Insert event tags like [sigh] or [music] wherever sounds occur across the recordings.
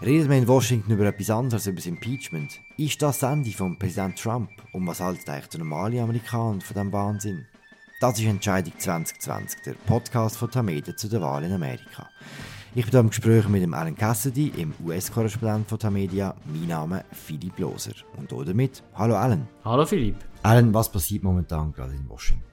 Redet man in Washington über etwas anderes über das Impeachment? Ist das das Ende von Präsident Trump? Und was haltet eigentlich der normale Amerikaner von diesem Wahnsinn? Das ist Entscheidung 2020, der Podcast von Tamedia zu der Wahl in Amerika. Ich bin hier im Gespräch mit dem Alan Cassidy, im US-Korrespondent von Tamedia. Mein Name ist Philipp Loser. Und damit, hallo Alan. Hallo Philipp. Alan, was passiert momentan gerade in Washington?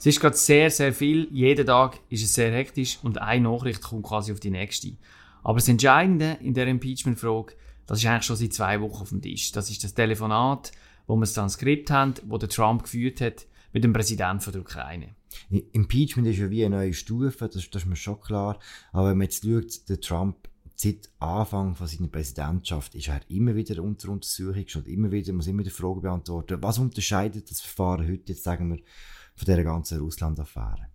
Es ist gerade sehr, sehr viel. Jeden Tag ist es sehr hektisch und eine Nachricht kommt quasi auf die nächste. Aber das Entscheidende in der Impeachment-Frage, das ist eigentlich schon seit zwei Wochen auf dem Tisch. Das ist das Telefonat, wo wir das Transkript haben, wo der Trump geführt hat mit dem Präsidenten der Ukraine. Impeachment ist ja wie eine neue Stufe, das, das ist mir schon klar. Aber wenn man jetzt schaut, der Trump seit Anfang von seiner Präsidentschaft ist er immer wieder unter Untersuchung, schon immer wieder, muss immer wieder Fragen beantworten. Was unterscheidet das Verfahren heute, jetzt sagen wir, von dieser ganzen Russland-Affäre?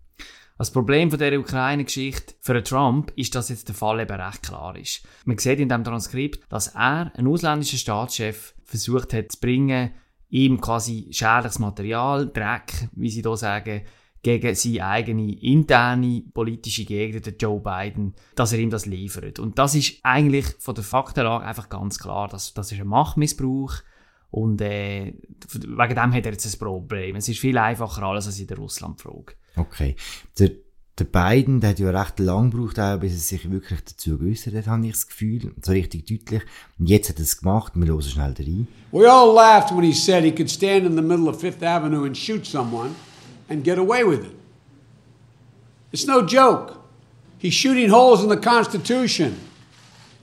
Das Problem von der Ukraine-Geschichte für Trump ist, dass jetzt der Fall eben recht klar ist. Man sieht in dem Transkript, dass er, ein ausländischer Staatschef, versucht hat zu bringen, ihm quasi schädliches Material, Dreck, wie sie hier sagen, gegen seine eigene interne politische Gegner, der Joe Biden, dass er ihm das liefert. Und das ist eigentlich von der Faktenlage einfach ganz klar, dass das ist ein Machtmissbrauch und äh, wegen dem hat er jetzt ein Problem. Es ist viel einfacher alles als in der Russland-Frage. Okay. Der, der Biden, der hat ja recht lang gebraucht, auch, bis er sich wirklich dazu geäußert hat, habe ich das Gefühl. So richtig deutlich. Und jetzt hat er es gemacht. Wir hören schnell rein. We all laughed when he said he could stand in the middle of Fifth Avenue and shoot someone and get away with it. It's no joke. He's shooting holes in the Constitution.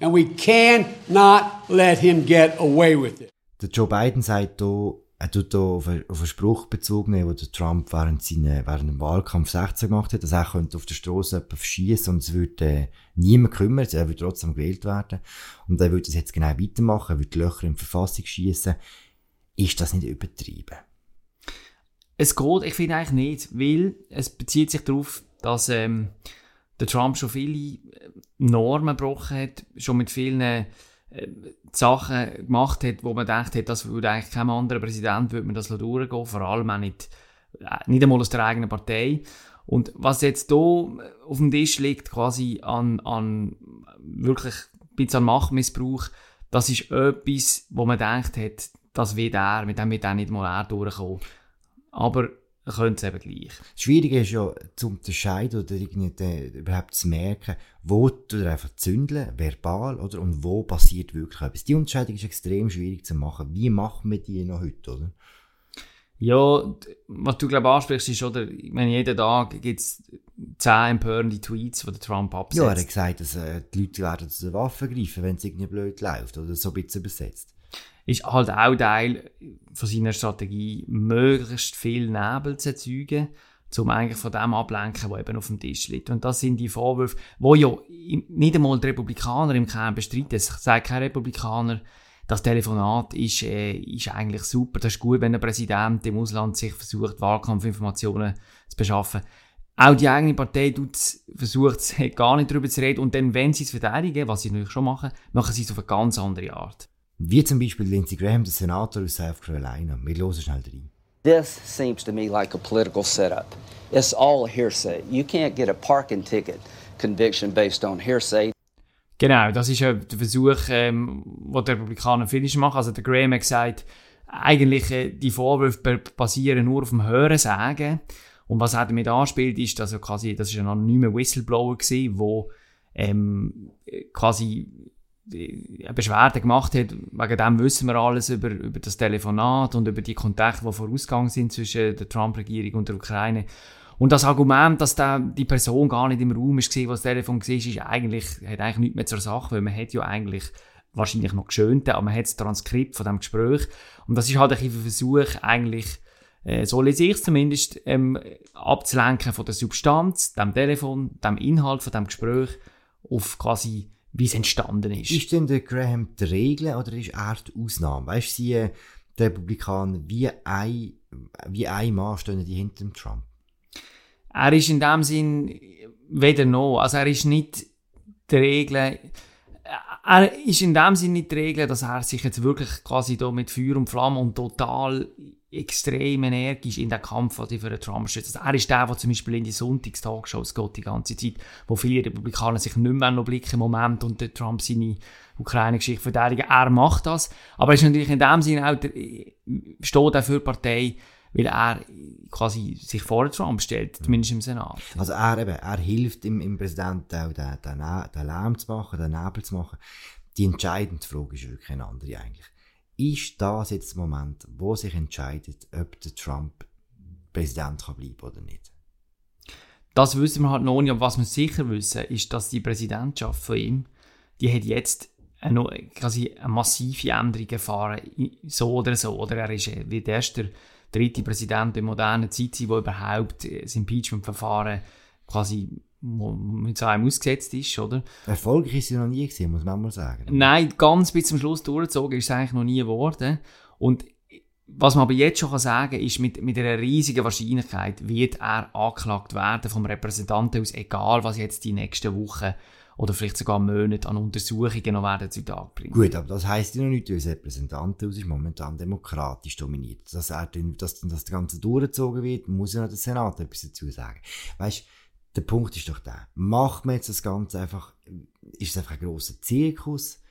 And we cannot let him get away with it. Der Joe Biden sagt hier, er tut hier auf einen, auf einen Spruch bezogen, den der Trump während, seine, dem Wahlkampf 16 gemacht hat, dass er könnte auf der Straße jemanden verschießen und es würde äh, niemand kümmern, er würde trotzdem gewählt werden. Und er würde das jetzt genau weitermachen, er würde Löcher in die Verfassung schießen. Ist das nicht übertrieben? Es geht, ich finde eigentlich nicht, weil es bezieht sich darauf, dass ähm, der Trump schon viele Normen gebrochen hat, schon mit vielen äh, Sachen gemacht hat, wo man gedacht hat, das würde eigentlich kein anderer Präsident würde man das durchgehen, vor allem auch nicht, äh, nicht einmal aus der eigenen Partei. Und was jetzt hier auf dem Tisch liegt, quasi an, an wirklich ein bisschen an Machtmissbrauch, das ist etwas, wo man gedacht hat, das wird er, mit dem wird er nicht mal er durchkommen. Aber könnte es eben gleich. Das Schwierige ist ja, zu unterscheiden oder irgendwie überhaupt zu merken, wo du einfach zündeln, verbal, oder, und wo passiert wirklich etwas. Die Unterscheidung ist extrem schwierig zu machen. Wie machen wir die noch heute, oder? Ja, was du glaube ansprichst, ist, oder, ich meine, jeden Tag gibt es zehn empörende Tweets, die Trump absetzt. Ja, er hat gesagt, dass äh, die Leute werden zu den Waffen greifen, wenn es irgendwie blöd läuft, oder so ein bisschen übersetzt ist halt auch Teil von seiner Strategie, möglichst viel Nebel zu erzeugen, um eigentlich von dem ablenken, was eben auf dem Tisch liegt. Und das sind die Vorwürfe, wo ja nicht einmal die Republikaner im Kern bestreiten. Es sagt kein Republikaner, das Telefonat ist, äh, ist eigentlich super. Das ist gut, wenn ein Präsident im Ausland sich versucht, Wahlkampfinformationen zu beschaffen. Auch die eigene Partei versucht [laughs] gar nicht darüber zu reden. Und dann, wenn sie es verteidigen, was sie natürlich schon machen, machen sie es auf eine ganz andere Art. Wie zum Beispiel Lindsey Graham, der Senator aus South Carolina. Wir hören schnell rein. This seems to me like a political setup. It's all hearsay. You can't get a parking ticket conviction based on hearsay. Genau, das ist ja der Versuch, ähm, den die Republikaner viel machen. Also der Graham hat gesagt, eigentlich äh, die Vorwürfe basieren nur auf dem Hörensagen. Und was er damit anspielt, ist, dass er quasi, das ist ein anonymer Whistleblower gewesen, wo ähm, quasi eine Beschwerde gemacht hat. Wegen dem wissen wir alles über, über das Telefonat und über die Kontakte, die vorausgegangen sind zwischen der Trump-Regierung und der Ukraine. Und das Argument, dass da die Person gar nicht im Raum ist, was das Telefon war, ist eigentlich, hat eigentlich nichts mehr zur Sache, weil man hat ja eigentlich wahrscheinlich noch geschönt, aber man hat das Transkript von dem Gespräch. Und das ist halt ein Versuch, eigentlich, äh, so lese ich es zumindest, ähm, abzulenken von der Substanz, dem Telefon, dem Inhalt von dem Gespräch auf quasi wie es entstanden ist. Ist denn der Graham die Regel oder ist er die Ausnahme? Weißt du, sie, äh, die Republikaner, wie ein, wie ein Mann stehen die hinter dem Trump? Er ist in dem Sinn weder noch. Also er ist nicht die Regel. Er ist in dem Sinn nicht die Regel, dass er sich jetzt wirklich quasi da mit Feuer und Flamme und total extrem energisch in den Kampf für den Trump stürzt. Also er ist der, der zum Beispiel in die Sonntagstalkshows geht die ganze Zeit, wo viele Republikaner sich nicht mehr noch blicken im Moment und der Trump seine Ukraine-Geschichte verteidigen. Er macht das, aber er ist natürlich in dem Sinne auch, der, steht auch für die Partei, weil er quasi sich vor Trump stellt, zumindest im Senat. Also er, eben, er hilft im, im Präsidenten auch, den, den, den Lärm zu machen, den Nebel zu machen. Die entscheidende Frage ist wirklich eine andere eigentlich. Ist das jetzt der Moment, wo sich entscheidet, ob der Trump Präsident kann bleiben oder nicht? Das wissen wir halt noch nicht, aber was wir sicher wissen, ist, dass die Präsidentschaft von ihm, die hat jetzt eine, quasi eine massive Änderung erfahren, so oder so. Oder er ist wie der erste dritte Präsident in moderner Zeit, der überhaupt das Impeachment-Verfahren quasi mit so einem ausgesetzt ist, oder? Erfolgreich ist es noch nie gewesen, muss man mal sagen. Nein, ganz bis zum Schluss durchgezogen ist es eigentlich noch nie geworden. Und was man aber jetzt schon sagen kann, ist, mit, mit einer riesigen Wahrscheinlichkeit wird er angeklagt werden vom Repräsentanten aus, egal was jetzt die nächsten Wochen oder vielleicht sogar Monate an Untersuchungen noch werden zu Tag bringen. Gut, aber das heisst ja noch nicht, weil das Repräsentantenhaus ist momentan demokratisch dominiert. Dass, er, dass, dass das Ganze durchgezogen wird, muss ja noch der Senat etwas dazu sagen. Weißt, der Punkt ist doch der. Macht man jetzt das Ganze einfach, ist es einfach ein grosser Zirkus?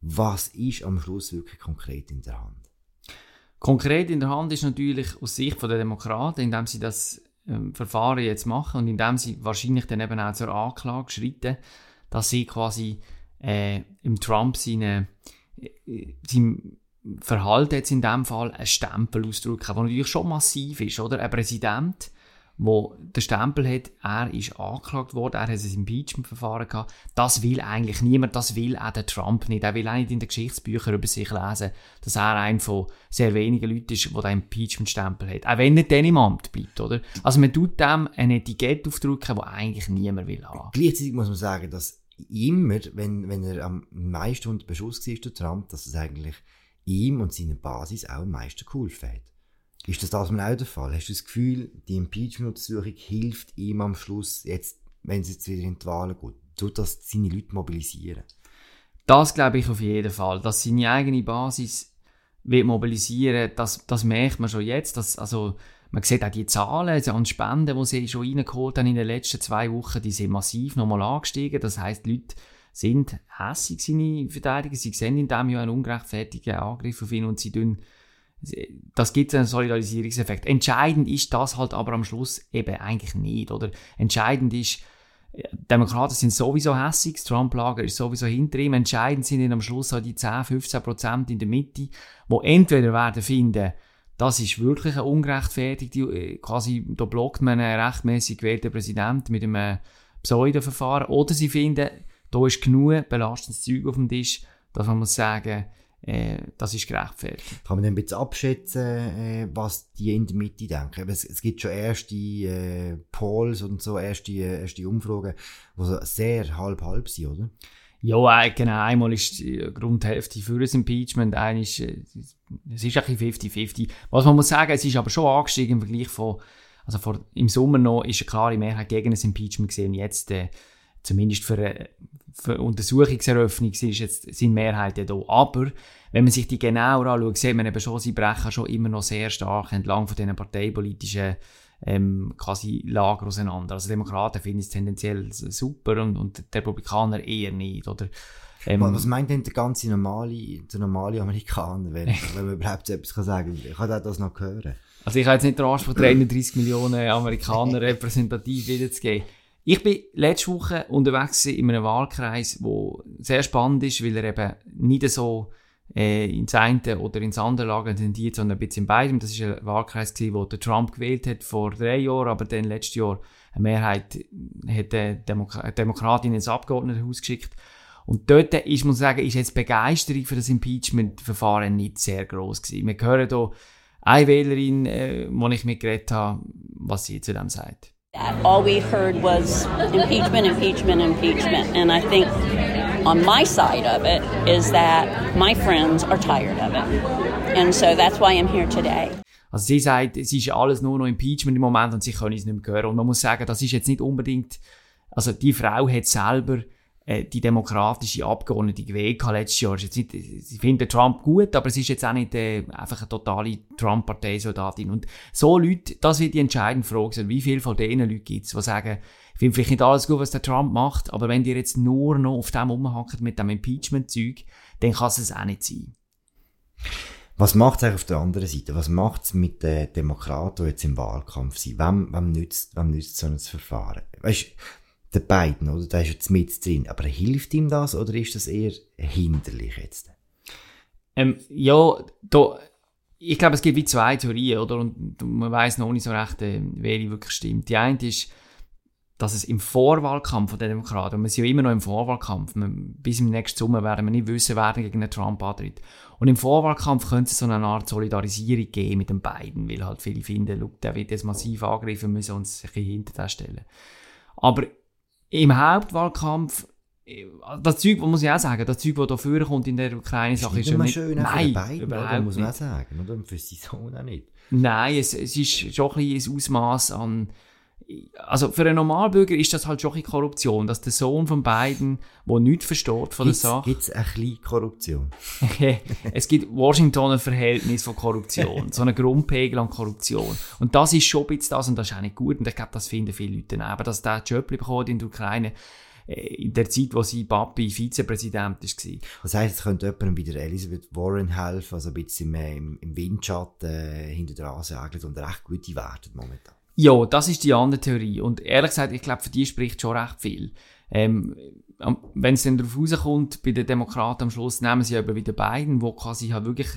Was ist am Schluss wirklich konkret in der Hand? Konkret in der Hand ist natürlich aus Sicht der Demokraten, indem sie das ähm, Verfahren jetzt machen und indem sie wahrscheinlich dann eben auch zur Anklage schritten, dass sie quasi äh, im Trump seine, äh, sein Verhalten jetzt in dem Fall einen Stempel ausdrücken, der natürlich schon massiv ist, oder? Ein Präsident, wo der Stempel hat, er ist angeklagt worden, er hat ein Impeachment-Verfahren gehabt. Das will eigentlich niemand, das will auch der Trump nicht. Er will auch nicht in den Geschichtsbüchern über sich lesen, dass er ein von sehr wenigen Leuten ist, der den Impeachment-Stempel hat. Auch wenn er dann im Amt bleibt, oder? Also man tut dem ein Etikett aufdrücken, das eigentlich niemand will haben. Gleichzeitig muss man sagen, dass immer, wenn, wenn er am meisten unter Beschuss war, der Trump, dass es eigentlich ihm und seiner Basis auch am meisten geholfen hat. Ist das das auch der Fall? Hast du das Gefühl, die Impeachment-Untersuchung hilft ihm am Schluss, jetzt, wenn es jetzt wieder in die Wahlen geht? Tut das seine Leute mobilisieren? Das glaube ich auf jeden Fall. Dass seine eigene Basis wird mobilisieren, das, das merkt man schon jetzt. Dass, also, man sieht auch die Zahlen also an Spenden, die sie schon reingeholt haben in den letzten zwei Wochen, die sind massiv nochmal angestiegen. Das heißt, die Leute sind hässig, seine Verteidiger. Sie sehen in diesem Jahr einen ungerechtfertigten Angriff auf ihn und sie tun das gibt einen Solidarisierungseffekt. Entscheidend ist das halt aber am Schluss eben eigentlich nicht, oder? Entscheidend ist, Demokraten sind sowieso hässig, das Trump-Lager ist sowieso hinter ihm. Entscheidend sind am Schluss auch die 10, 15 Prozent in der Mitte, wo entweder werden finden, das ist wirklich eine ungerechtfertigte, äh, quasi, da blockt man einen rechtmäßig gewählten Präsident mit einem Pseudo-Verfahren, oder sie finden, da ist genug belastendes Zeug auf dem Tisch, dass man muss sagen, äh, das ist gerechtfertigt. Kann man dann ein bisschen abschätzen, äh, was die in der Mitte denken? Es, es gibt schon erste äh, Polls und so, erste, erste Umfragen, die so sehr halb-halb sind, oder? Ja, äh, genau. Einmal ist die Grundhälfte für das Impeachment, eine ist, äh, es ist ein bisschen 50-50. Was man muss sagen, es ist aber schon angestiegen im Vergleich von, also vor, im Sommer noch ist eine klare Mehrheit gegen das Impeachment gesehen. Jetzt, äh, zumindest für, äh, für Untersuchungseröffnung ist jetzt, sind Mehrheiten da. Aber, wenn man sich die genauer anschaut, sieht man eben schon, sie brechen schon immer noch sehr stark entlang von diesen parteipolitischen ähm, quasi Lager auseinander. Also Demokraten finden es tendenziell super und, und die Republikaner eher nicht, oder? Ähm, was meint denn der ganze normale, der normale Amerikaner, wenn, [laughs] wenn man überhaupt etwas kann sagen kann? Ich kann das noch hören. Also ich habe jetzt nicht den Anspruch, 31 Millionen Amerikaner repräsentativ wiederzugeben. Ich bin letzte Woche unterwegs in einem Wahlkreis, wo sehr spannend ist, weil er eben nicht so äh, ins eine oder ins andere Lager tendiert, sondern ein bisschen in beidem. Das ist ein Wahlkreis wo der Trump gewählt hat vor drei Jahren, aber dann letztes Jahr eine Mehrheit hat der Demokra Demokratin ins Abgeordnetenhaus geschickt. Und dort ist, muss ich sagen, ist jetzt Begeisterung für das Impeachment-Verfahren nicht sehr groß gewesen. Wir hören hier eine Wählerin, äh, wo ich mitgeredet habe, was sie zu dem sagt. All we heard was impeachment, impeachment, impeachment. And I think on my side of it is that my friends are tired of it. And so that's why I'm here today. Also sie sagt, es ist alles nur noch Impeachment im Moment und sie können es nicht mehr hören. Und man muss sagen, das ist jetzt nicht unbedingt, also die Frau hat selber äh, die demokratische Abgeordnete gewählt letztes Jahr. Jetzt nicht, sie finden Trump gut, aber es ist jetzt auch nicht äh, einfach eine totale Trump-Parteisoldatin. Und so Leute, das wird die entscheidende Frage sein. Wie viele von diesen Leuten gibt es, die sagen, ich finde vielleicht nicht alles gut, was der Trump macht, aber wenn ihr jetzt nur noch auf dem rumhackt mit dem Impeachment-Zeug, dann kann es auch nicht sein. Was macht es auf der anderen Seite? Was macht es mit den Demokraten, die jetzt im Wahlkampf sind? Wem, wem, nützt, wem nützt so ein Verfahren? Weißt der beiden, oder? Der ist jetzt mit drin. Aber hilft ihm das oder ist das eher hinderlich jetzt? Ähm, ja, da, ich glaube, es gibt wie zwei Theorien, oder? Und man weiß noch nicht so recht, äh, welche wirklich stimmt. Die eine ist, dass es im Vorwahlkampf der Demokraten, und wir sind ja immer noch im Vorwahlkampf, bis im nächsten Sommer werden wir nicht wissen, wer gegen den Trump antritt. Und im Vorwahlkampf könnte es so eine Art Solidarisierung geben mit den beiden, weil halt viele finden, der wird jetzt massiv angegriffen, müssen uns ein bisschen hinter stellen. Aber im Hauptwahlkampf, das Zeug, muss ich auch sagen, das Zeug, das da vorkommt in der Ukraine-Sache, ist, ist schon nicht... Schön nein, beiden, überhaupt muss man auch sagen, oder? Für seinen Sohn auch nicht. Nein, es, es ist schon ein bisschen ein Ausmaß an also für einen Normalbürger ist das halt schon ein Korruption, dass der Sohn von beiden, der nichts versteht von gibt's, der Sache. Gibt es ein bisschen Korruption? es gibt Washington ein Verhältnis von Korruption, so einen Grundpegel an Korruption. Und das ist schon ein bisschen das und das ist auch nicht gut und ich glaube, das finden viele Leute auch, dass der Job bekommt in der Ukraine äh, in der Zeit, wo sie Papi Vizepräsident war. Das heisst, es könnte jemandem wie der Elizabeth Warren helfen, also ein bisschen im, im Windschatten äh, hinter der Rase und recht gute Werte momentan. Ja, das ist die andere Theorie. Und ehrlich gesagt, ich glaube, für die spricht schon recht viel. Ähm, wenn es dann darauf rauskommt, bei den Demokraten am Schluss nehmen sie eben wieder beiden, wo quasi halt wirklich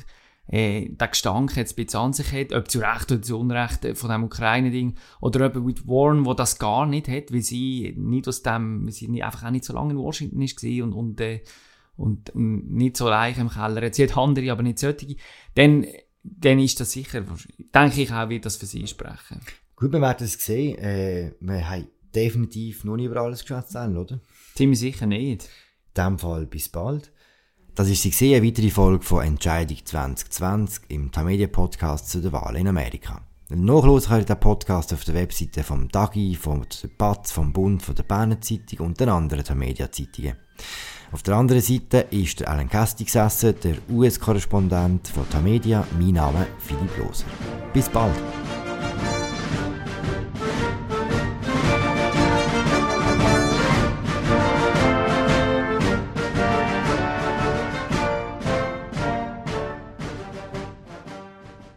äh, den Gestank jetzt ein bisschen an sich hat, ob zu Recht oder zu Unrecht äh, von dem Ukraine-Ding, oder eben mit Warren, wo das gar nicht hat, weil sie nicht aus dem, sie einfach auch nicht so lange in Washington ist und, und, äh, und, nicht so leicht im Keller. Sie hat andere, aber nicht solche. Dann, dann ist das sicher, denke ich auch, wird das für sie sprechen. Gut, wir werden es sehen. Äh, wir haben definitiv noch nicht über alles geschwätzt, oder? Ziemlich sicher nicht. In diesem Fall bis bald. Das ist sie eine weitere Folge von Entscheidung 2020 im Tamedia Podcast zu der Wahl in Amerika. Nachlesen könnt ihr den Podcast auf der Webseite vom Dagi, vom Batz, vom Bund, von der Berner Zeitung und den anderen Tamedia Zeitungen. Auf der anderen Seite ist der Alan Casti gesessen, der US-Korrespondent von Tamedia. Mein Name Philipp Loser. Bis bald!